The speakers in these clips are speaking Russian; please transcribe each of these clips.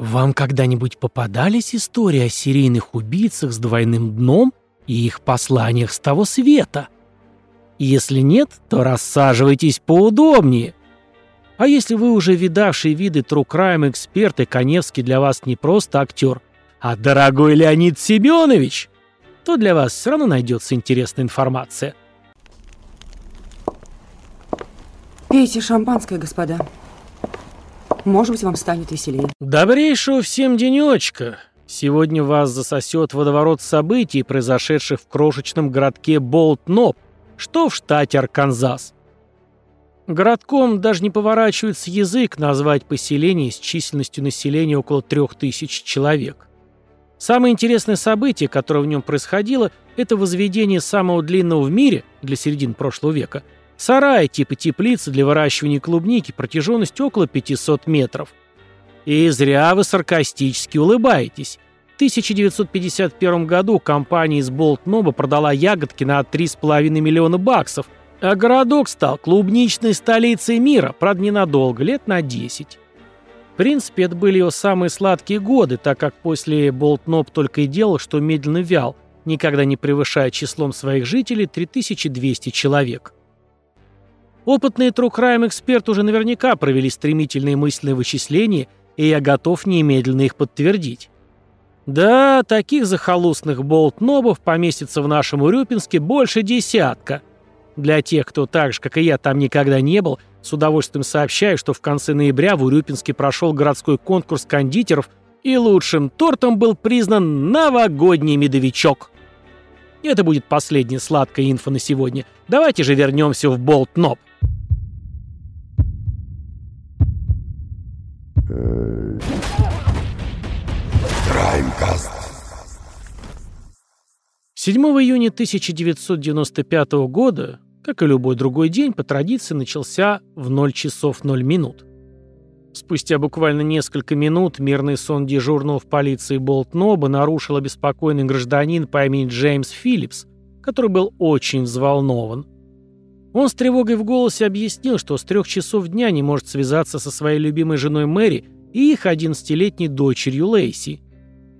Вам когда-нибудь попадались истории о серийных убийцах с двойным дном и их посланиях с того света? Если нет, то рассаживайтесь поудобнее. А если вы уже видавший виды True Crime эксперт, и Коневский для вас не просто актер, а дорогой Леонид Семенович, то для вас все равно найдется интересная информация. Пейте шампанское, господа. Может быть, вам станет веселее. Добрейшего всем денечка. Сегодня вас засосет водоворот событий, произошедших в крошечном городке Болт-Ноб, что в штате Арканзас. Городком даже не поворачивается язык назвать поселение с численностью населения около трех тысяч человек. Самое интересное событие, которое в нем происходило, это возведение самого длинного в мире для середины прошлого века – Сарай типа теплицы для выращивания клубники протяженностью около 500 метров. И зря вы саркастически улыбаетесь. В 1951 году компания из Болт-Ноба продала ягодки на 3,5 миллиона баксов, а городок стал клубничной столицей мира, правда ненадолго, лет на 10. В принципе, это были его самые сладкие годы, так как после Болт-Ноб только и делал, что медленно вял, никогда не превышая числом своих жителей 3200 человек. Опытные эксперты уже наверняка провели стремительные мысленные вычисления, и я готов немедленно их подтвердить. Да, таких захолустных болт-нобов поместится в нашем Урюпинске больше десятка. Для тех, кто так же, как и я, там никогда не был, с удовольствием сообщаю, что в конце ноября в Урюпинске прошел городской конкурс кондитеров, и лучшим тортом был признан новогодний медовичок. Это будет последняя сладкая инфа на сегодня. Давайте же вернемся в болт-ноб. Краймкаст. 7 июня 1995 года, как и любой другой день, по традиции начался в 0 часов 0 минут. Спустя буквально несколько минут мирный сон дежурного в полиции Болт-Ноба нарушил обеспокоенный гражданин по имени Джеймс Филлипс, который был очень взволнован. Он с тревогой в голосе объяснил, что с трех часов дня не может связаться со своей любимой женой Мэри и их 11-летней дочерью Лейси.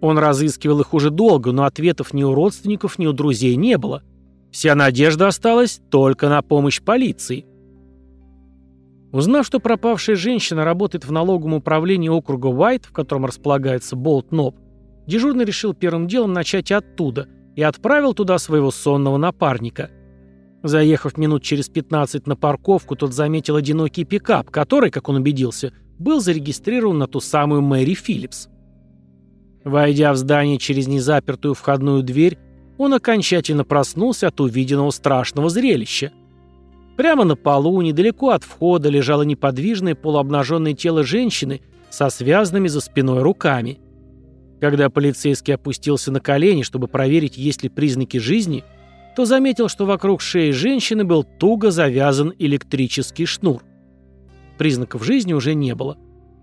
Он разыскивал их уже долго, но ответов ни у родственников, ни у друзей не было. Вся надежда осталась только на помощь полиции. Узнав, что пропавшая женщина работает в налоговом управлении округа Уайт, в котором располагается Болт-Ноб, дежурный решил первым делом начать оттуда и отправил туда своего сонного напарника – Заехав минут через 15 на парковку, тот заметил одинокий пикап, который, как он убедился, был зарегистрирован на ту самую Мэри Филлипс. Войдя в здание через незапертую входную дверь, он окончательно проснулся от увиденного страшного зрелища. Прямо на полу, недалеко от входа, лежало неподвижное полуобнаженное тело женщины со связанными за спиной руками. Когда полицейский опустился на колени, чтобы проверить, есть ли признаки жизни – то заметил, что вокруг шеи женщины был туго завязан электрический шнур. Признаков жизни уже не было.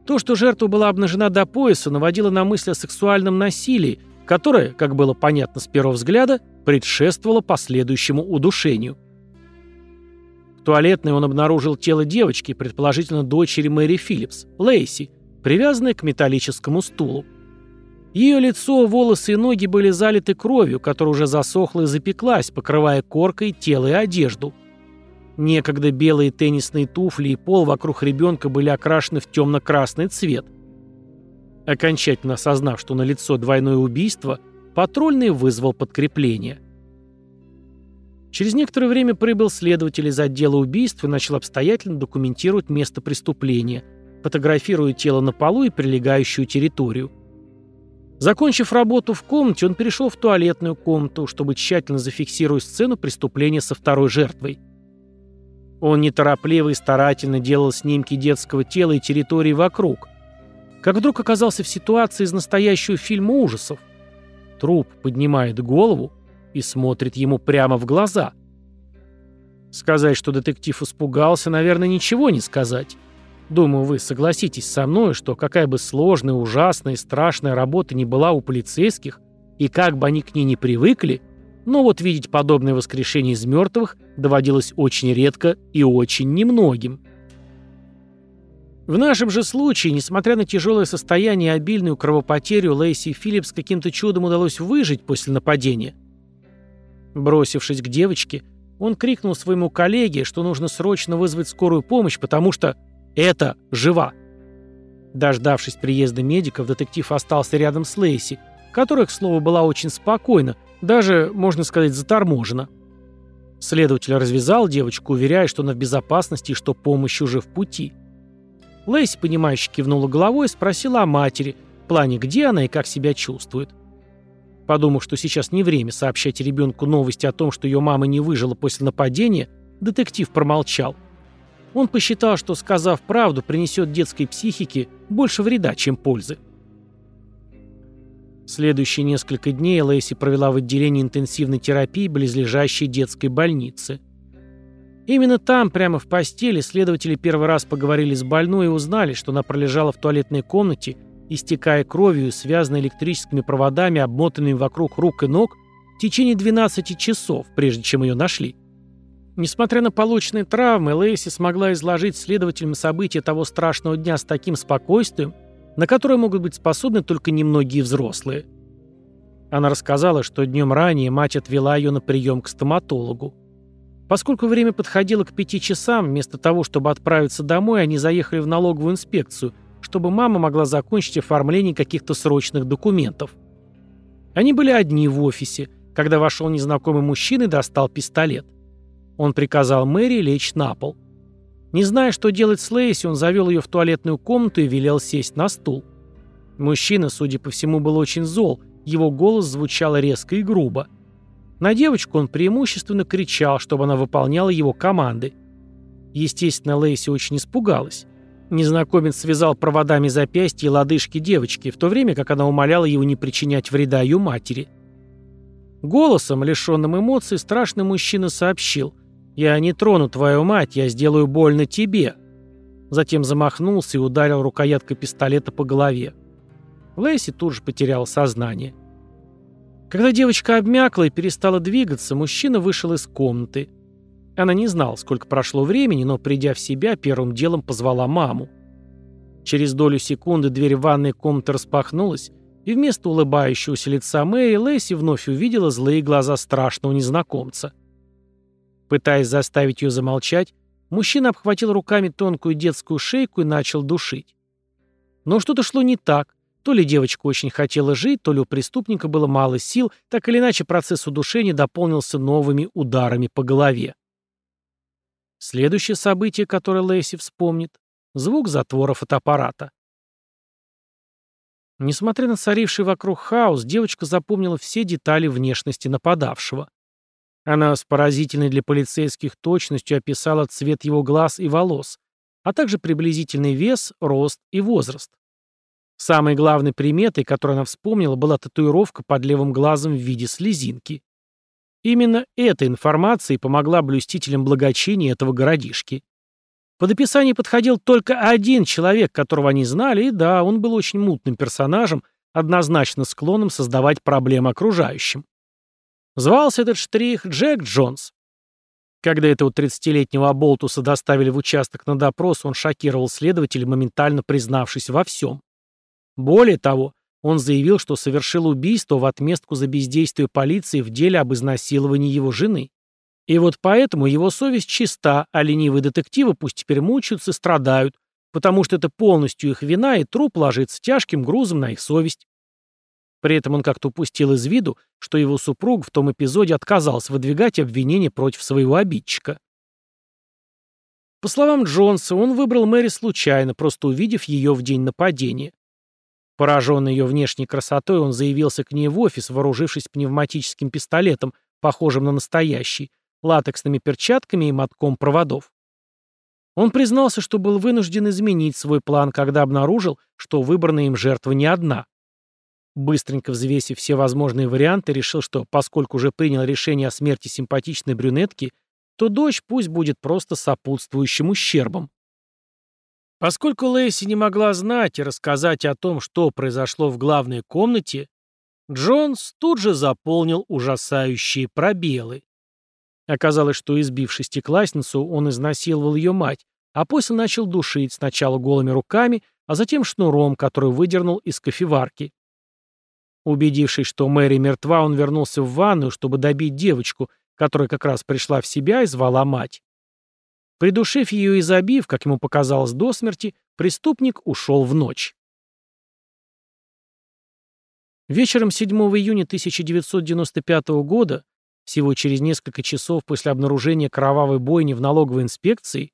То, что жертва была обнажена до пояса, наводило на мысль о сексуальном насилии, которое, как было понятно с первого взгляда, предшествовало последующему удушению. В туалетной он обнаружил тело девочки, предположительно дочери Мэри Филлипс, Лейси, привязанной к металлическому стулу. Ее лицо, волосы и ноги были залиты кровью, которая уже засохла и запеклась, покрывая коркой тело и одежду. Некогда белые теннисные туфли и пол вокруг ребенка были окрашены в темно-красный цвет. Окончательно осознав, что на лицо двойное убийство, патрульный вызвал подкрепление. Через некоторое время прибыл следователь из отдела убийств и начал обстоятельно документировать место преступления, фотографируя тело на полу и прилегающую территорию. Закончив работу в комнате, он перешел в туалетную комнату, чтобы тщательно зафиксировать сцену преступления со второй жертвой. Он неторопливо и старательно делал снимки детского тела и территории вокруг. Как вдруг оказался в ситуации из настоящего фильма ужасов. Труп поднимает голову и смотрит ему прямо в глаза. Сказать, что детектив испугался, наверное, ничего не сказать. Думаю, вы согласитесь со мной, что какая бы сложная, ужасная страшная работа ни была у полицейских, и как бы они к ней не привыкли, но вот видеть подобное воскрешение из мертвых доводилось очень редко и очень немногим. В нашем же случае, несмотря на тяжелое состояние и обильную кровопотерю, Лейси Филлипс каким-то чудом удалось выжить после нападения. Бросившись к девочке, он крикнул своему коллеге, что нужно срочно вызвать скорую помощь, потому что это жива. Дождавшись приезда медиков, детектив остался рядом с Лейси, которая, к слову, была очень спокойна, даже, можно сказать, заторможена. Следователь развязал девочку, уверяя, что она в безопасности и что помощь уже в пути. Лейси, понимающе кивнула головой и спросила о матери, в плане, где она и как себя чувствует. Подумав, что сейчас не время сообщать ребенку новости о том, что ее мама не выжила после нападения, детектив промолчал. Он посчитал, что, сказав правду, принесет детской психике больше вреда, чем пользы. Следующие несколько дней Лэйси провела в отделении интенсивной терапии близлежащей детской больницы. Именно там, прямо в постели, следователи первый раз поговорили с больной и узнали, что она пролежала в туалетной комнате, истекая кровью связанной электрическими проводами, обмотанными вокруг рук и ног, в течение 12 часов, прежде чем ее нашли. Несмотря на полученные травмы, Лейси смогла изложить следователям события того страшного дня с таким спокойствием, на которое могут быть способны только немногие взрослые. Она рассказала, что днем ранее мать отвела ее на прием к стоматологу. Поскольку время подходило к пяти часам, вместо того, чтобы отправиться домой, они заехали в налоговую инспекцию, чтобы мама могла закончить оформление каких-то срочных документов. Они были одни в офисе, когда вошел незнакомый мужчина и достал пистолет. Он приказал Мэри лечь на пол. Не зная, что делать с Лейси, он завел ее в туалетную комнату и велел сесть на стул. Мужчина, судя по всему, был очень зол, его голос звучал резко и грубо. На девочку он преимущественно кричал, чтобы она выполняла его команды. Естественно, Лейси очень испугалась. Незнакомец связал проводами запястья и лодыжки девочки, в то время как она умоляла его не причинять вреда ее матери. Голосом, лишенным эмоций, страшный мужчина сообщил – «Я не трону твою мать, я сделаю больно тебе». Затем замахнулся и ударил рукояткой пистолета по голове. Лэйси тут же потерял сознание. Когда девочка обмякла и перестала двигаться, мужчина вышел из комнаты. Она не знала, сколько прошло времени, но, придя в себя, первым делом позвала маму. Через долю секунды дверь ванной комнаты распахнулась, и вместо улыбающегося лица Мэри Лэйси вновь увидела злые глаза страшного незнакомца. Пытаясь заставить ее замолчать, мужчина обхватил руками тонкую детскую шейку и начал душить. Но что-то шло не так. То ли девочка очень хотела жить, то ли у преступника было мало сил, так или иначе процесс удушения дополнился новыми ударами по голове. Следующее событие, которое Лэйси вспомнит — звук затвора фотоаппарата. Несмотря на царивший вокруг хаос, девочка запомнила все детали внешности нападавшего. Она с поразительной для полицейских точностью описала цвет его глаз и волос, а также приблизительный вес, рост и возраст. Самой главной приметой, которую она вспомнила, была татуировка под левым глазом в виде слезинки. Именно эта информация и помогла блюстителям благочиния этого городишки. Под описание подходил только один человек, которого они знали, и да, он был очень мутным персонажем, однозначно склонным создавать проблемы окружающим. Звался этот штрих Джек Джонс. Когда этого 30-летнего оболтуса доставили в участок на допрос, он шокировал следователя, моментально признавшись во всем. Более того, он заявил, что совершил убийство в отместку за бездействие полиции в деле об изнасиловании его жены. И вот поэтому его совесть чиста, а ленивые детективы пусть теперь мучаются и страдают, потому что это полностью их вина, и труп ложится тяжким грузом на их совесть. При этом он как-то упустил из виду, что его супруг в том эпизоде отказался выдвигать обвинения против своего обидчика. По словам Джонса, он выбрал Мэри случайно, просто увидев ее в день нападения. Пораженный ее внешней красотой, он заявился к ней в офис, вооружившись пневматическим пистолетом, похожим на настоящий, латексными перчатками и мотком проводов. Он признался, что был вынужден изменить свой план, когда обнаружил, что выбранная им жертва не одна. Быстренько взвесив все возможные варианты, решил, что поскольку уже принял решение о смерти симпатичной брюнетки, то дочь пусть будет просто сопутствующим ущербом. Поскольку Лэйси не могла знать и рассказать о том, что произошло в главной комнате, Джонс тут же заполнил ужасающие пробелы. Оказалось, что избив шестиклассницу, он изнасиловал ее мать, а после начал душить сначала голыми руками, а затем шнуром, который выдернул из кофеварки. Убедившись, что Мэри мертва, он вернулся в ванную, чтобы добить девочку, которая как раз пришла в себя и звала мать. Придушив ее и забив, как ему показалось до смерти, преступник ушел в ночь. Вечером 7 июня 1995 года, всего через несколько часов после обнаружения кровавой бойни в налоговой инспекции,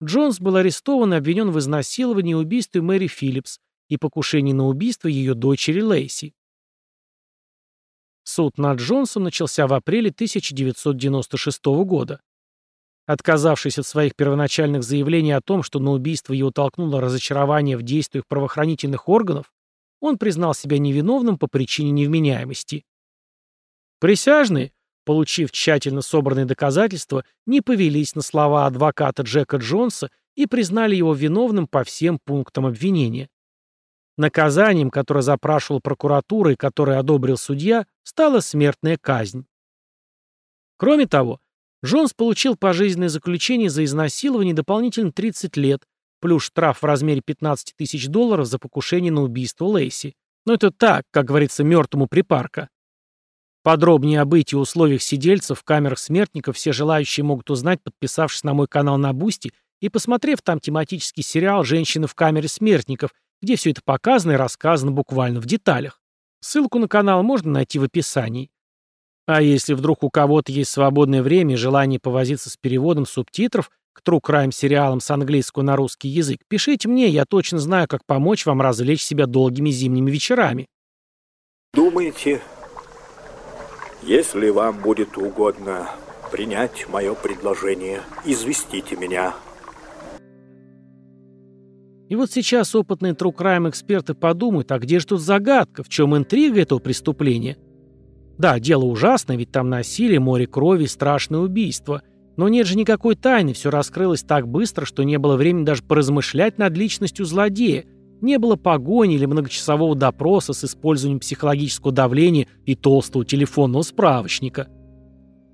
Джонс был арестован и обвинен в изнасиловании и убийстве Мэри Филлипс и покушении на убийство ее дочери Лейси. Суд над Джонсом начался в апреле 1996 года. Отказавшись от своих первоначальных заявлений о том, что на убийство его толкнуло разочарование в действиях правоохранительных органов, он признал себя невиновным по причине невменяемости. Присяжные, получив тщательно собранные доказательства, не повелись на слова адвоката Джека Джонса и признали его виновным по всем пунктам обвинения. Наказанием, которое запрашивал прокуратура и которое одобрил судья, стала смертная казнь. Кроме того, Джонс получил пожизненное заключение за изнасилование дополнительно 30 лет, плюс штраф в размере 15 тысяч долларов за покушение на убийство Лейси. Но это так, как говорится, мертвому припарка. Подробнее о бытии и условиях сидельцев в камерах смертников все желающие могут узнать, подписавшись на мой канал на Boosty и посмотрев там тематический сериал «Женщины в камере смертников», где все это показано и рассказано буквально в деталях. Ссылку на канал можно найти в описании. А если вдруг у кого-то есть свободное время и желание повозиться с переводом субтитров к True Crime сериалам с английского на русский язык, пишите мне, я точно знаю, как помочь вам развлечь себя долгими зимними вечерами. Думаете, если вам будет угодно принять мое предложение, известите меня. И вот сейчас опытные true эксперты подумают, а где же тут загадка, в чем интрига этого преступления? Да, дело ужасное, ведь там насилие, море крови, страшное убийство. Но нет же никакой тайны, все раскрылось так быстро, что не было времени даже поразмышлять над личностью злодея – не было погони или многочасового допроса с использованием психологического давления и толстого телефонного справочника.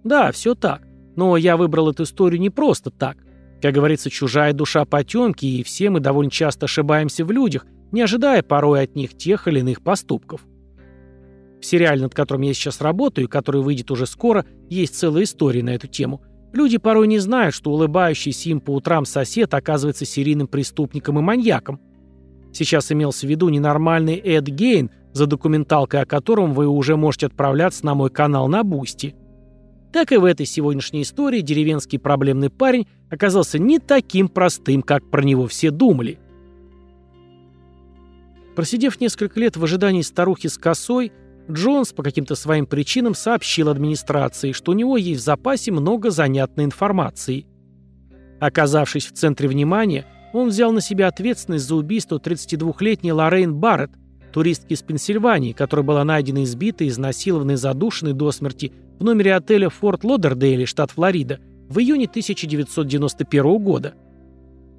Да, все так. Но я выбрал эту историю не просто так. Как говорится, чужая душа потемки, и все мы довольно часто ошибаемся в людях, не ожидая порой от них тех или иных поступков. В сериале, над которым я сейчас работаю, и который выйдет уже скоро, есть целая история на эту тему. Люди порой не знают, что улыбающийся им по утрам сосед оказывается серийным преступником и маньяком – Сейчас имелся в виду ненормальный Эд Гейн, за документалкой о котором вы уже можете отправляться на мой канал на Boosty. Так и в этой сегодняшней истории деревенский проблемный парень оказался не таким простым, как про него все думали. Просидев несколько лет в ожидании старухи с косой, Джонс по каким-то своим причинам сообщил администрации, что у него есть в запасе много занятной информации. Оказавшись в центре внимания, он взял на себя ответственность за убийство 32-летней Лоррейн Барретт, туристки из Пенсильвании, которая была найдена избитой, изнасилованной и задушенной до смерти в номере отеля Форт Лодердейли, штат Флорида, в июне 1991 года.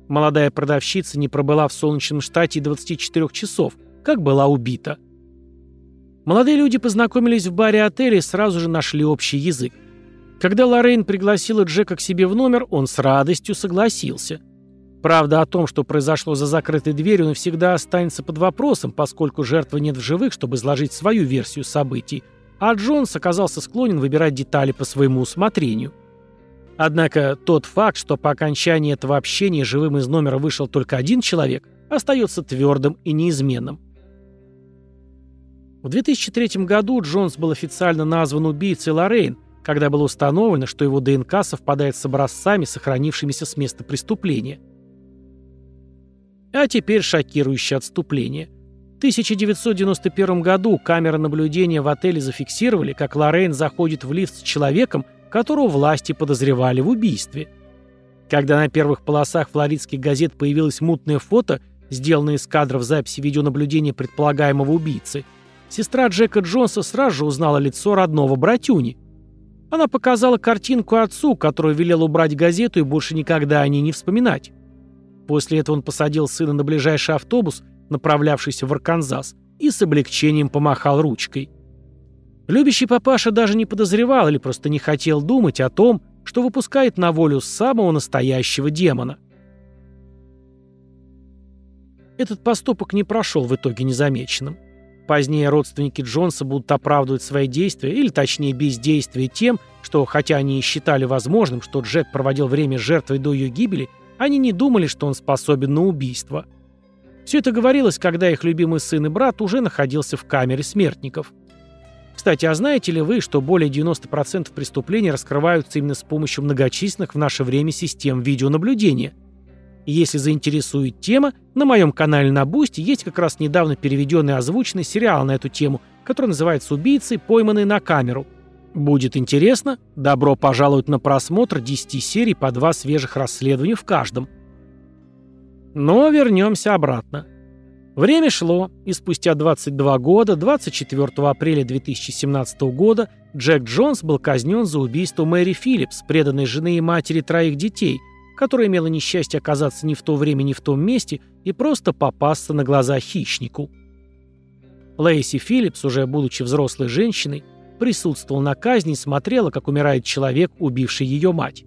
Молодая продавщица не пробыла в солнечном штате 24 часов, как была убита. Молодые люди познакомились в баре отеля и сразу же нашли общий язык. Когда Лоррейн пригласила Джека к себе в номер, он с радостью согласился – Правда о том, что произошло за закрытой дверью, навсегда останется под вопросом, поскольку жертвы нет в живых, чтобы изложить свою версию событий, а Джонс оказался склонен выбирать детали по своему усмотрению. Однако тот факт, что по окончании этого общения живым из номера вышел только один человек, остается твердым и неизменным. В 2003 году Джонс был официально назван убийцей Лоррейн, когда было установлено, что его ДНК совпадает с образцами, сохранившимися с места преступления – а теперь шокирующее отступление. В 1991 году камеры наблюдения в отеле зафиксировали, как Лоррейн заходит в лифт с человеком, которого власти подозревали в убийстве. Когда на первых полосах флоридских газет появилось мутное фото, сделанное из кадров записи видеонаблюдения предполагаемого убийцы, сестра Джека Джонса сразу же узнала лицо родного братюни. Она показала картинку отцу, который велел убрать газету и больше никогда о ней не вспоминать. После этого он посадил сына на ближайший автобус, направлявшийся в Арканзас, и с облегчением помахал ручкой. Любящий папаша даже не подозревал или просто не хотел думать о том, что выпускает на волю самого настоящего демона. Этот поступок не прошел в итоге незамеченным. Позднее родственники Джонса будут оправдывать свои действия, или точнее бездействие тем, что хотя они и считали возможным, что Джек проводил время жертвой до ее гибели, они не думали, что он способен на убийство. Все это говорилось, когда их любимый сын и брат уже находился в камере смертников. Кстати, а знаете ли вы, что более 90% преступлений раскрываются именно с помощью многочисленных в наше время систем видеонаблюдения – если заинтересует тема, на моем канале на Boosty есть как раз недавно переведенный озвученный сериал на эту тему, который называется «Убийцы, пойманные на камеру». Будет интересно? Добро пожаловать на просмотр 10 серий по два свежих расследования в каждом. Но вернемся обратно. Время шло, и спустя 22 года, 24 апреля 2017 года, Джек Джонс был казнен за убийство Мэри Филлипс, преданной жены и матери троих детей – которая имела несчастье оказаться не в то время, не в том месте и просто попасться на глаза хищнику. Лейси Филлипс, уже будучи взрослой женщиной, присутствовала на казни и смотрела, как умирает человек, убивший ее мать.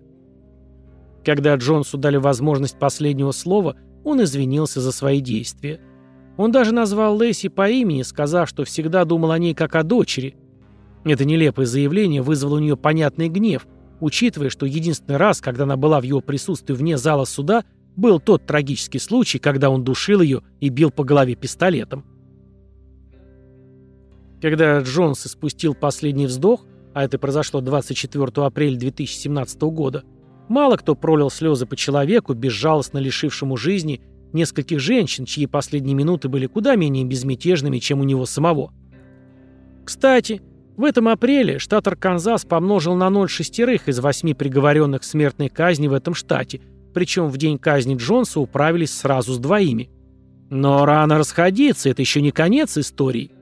Когда Джонсу дали возможность последнего слова, он извинился за свои действия. Он даже назвал Лейси по имени, сказав, что всегда думал о ней как о дочери. Это нелепое заявление вызвало у нее понятный гнев – учитывая, что единственный раз, когда она была в его присутствии вне зала суда, был тот трагический случай, когда он душил ее и бил по голове пистолетом. Когда Джонс испустил последний вздох, а это произошло 24 апреля 2017 года, мало кто пролил слезы по человеку, безжалостно лишившему жизни нескольких женщин, чьи последние минуты были куда менее безмятежными, чем у него самого. Кстати, в этом апреле штат Арканзас помножил на ноль шестерых из восьми приговоренных к смертной казни в этом штате, причем в день казни Джонса управились сразу с двоими. Но рано расходиться, это еще не конец истории.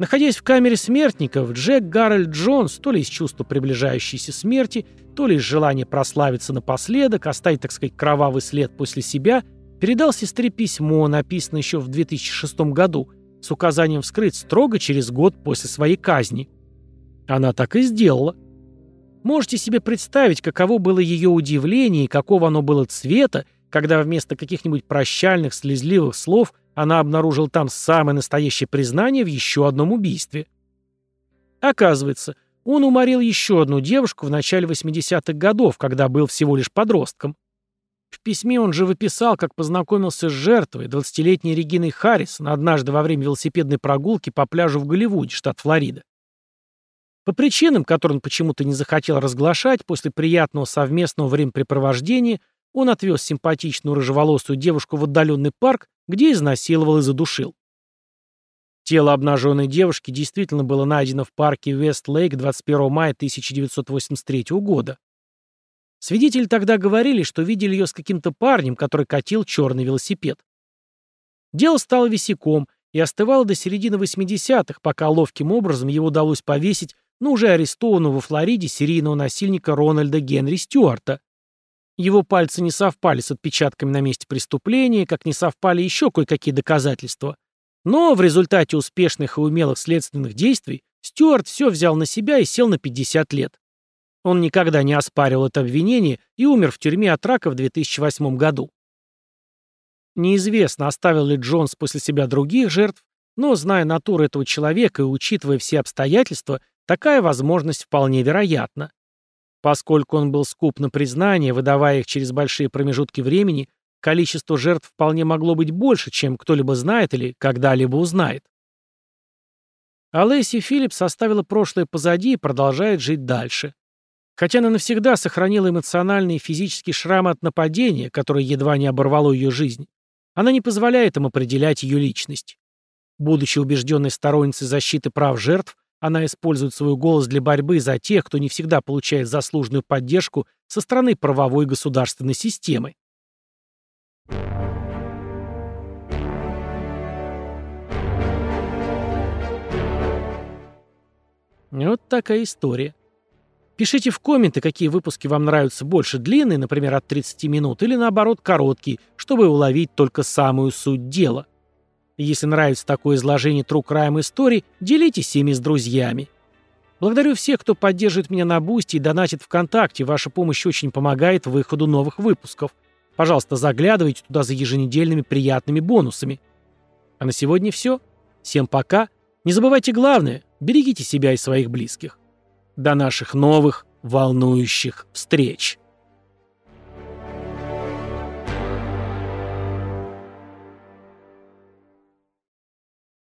Находясь в камере смертников, Джек Гарольд Джонс, то ли из чувства приближающейся смерти, то ли из желания прославиться напоследок, оставить, так сказать, кровавый след после себя, передал сестре письмо, написанное еще в 2006 году, с указанием вскрыть строго через год после своей казни. Она так и сделала. Можете себе представить, каково было ее удивление и какого оно было цвета, когда вместо каких-нибудь прощальных, слезливых слов она обнаружила там самое настоящее признание в еще одном убийстве. Оказывается, он уморил еще одну девушку в начале 80-х годов, когда был всего лишь подростком. В письме он же выписал, как познакомился с жертвой, 20-летней Региной Харрисон, однажды во время велосипедной прогулки по пляжу в Голливуде, штат Флорида. По причинам, которые он почему-то не захотел разглашать, после приятного совместного времяпрепровождения он отвез симпатичную рыжеволосую девушку в отдаленный парк, где изнасиловал и задушил. Тело обнаженной девушки действительно было найдено в парке Вест-Лейк 21 мая 1983 года. Свидетели тогда говорили, что видели ее с каким-то парнем, который катил черный велосипед. Дело стало висяком и остывало до середины 80-х, пока ловким образом его удалось повесить на уже арестованного во Флориде серийного насильника Рональда Генри Стюарта. Его пальцы не совпали с отпечатками на месте преступления, как не совпали еще кое-какие доказательства. Но в результате успешных и умелых следственных действий Стюарт все взял на себя и сел на 50 лет. Он никогда не оспаривал это обвинение и умер в тюрьме от рака в 2008 году. Неизвестно, оставил ли Джонс после себя других жертв, но, зная натуру этого человека и учитывая все обстоятельства, такая возможность вполне вероятна. Поскольку он был скуп на признание, выдавая их через большие промежутки времени, количество жертв вполне могло быть больше, чем кто-либо знает или когда-либо узнает. А Филлипс оставила прошлое позади и продолжает жить дальше. Хотя она навсегда сохранила эмоциональный и физический шрам от нападения, которое едва не оборвало ее жизнь, она не позволяет им определять ее личность. Будучи убежденной сторонницей защиты прав жертв, она использует свой голос для борьбы за тех, кто не всегда получает заслуженную поддержку со стороны правовой государственной системы. Вот такая история. Пишите в комменты, какие выпуски вам нравятся больше, длинные, например, от 30 минут, или наоборот, короткие, чтобы уловить только самую суть дела. Если нравится такое изложение True Crime истории, делитесь ими с друзьями. Благодарю всех, кто поддерживает меня на Boosty и донатит ВКонтакте. Ваша помощь очень помогает выходу новых выпусков. Пожалуйста, заглядывайте туда за еженедельными приятными бонусами. А на сегодня все. Всем пока. Не забывайте главное – берегите себя и своих близких. До наших новых волнующих встреч!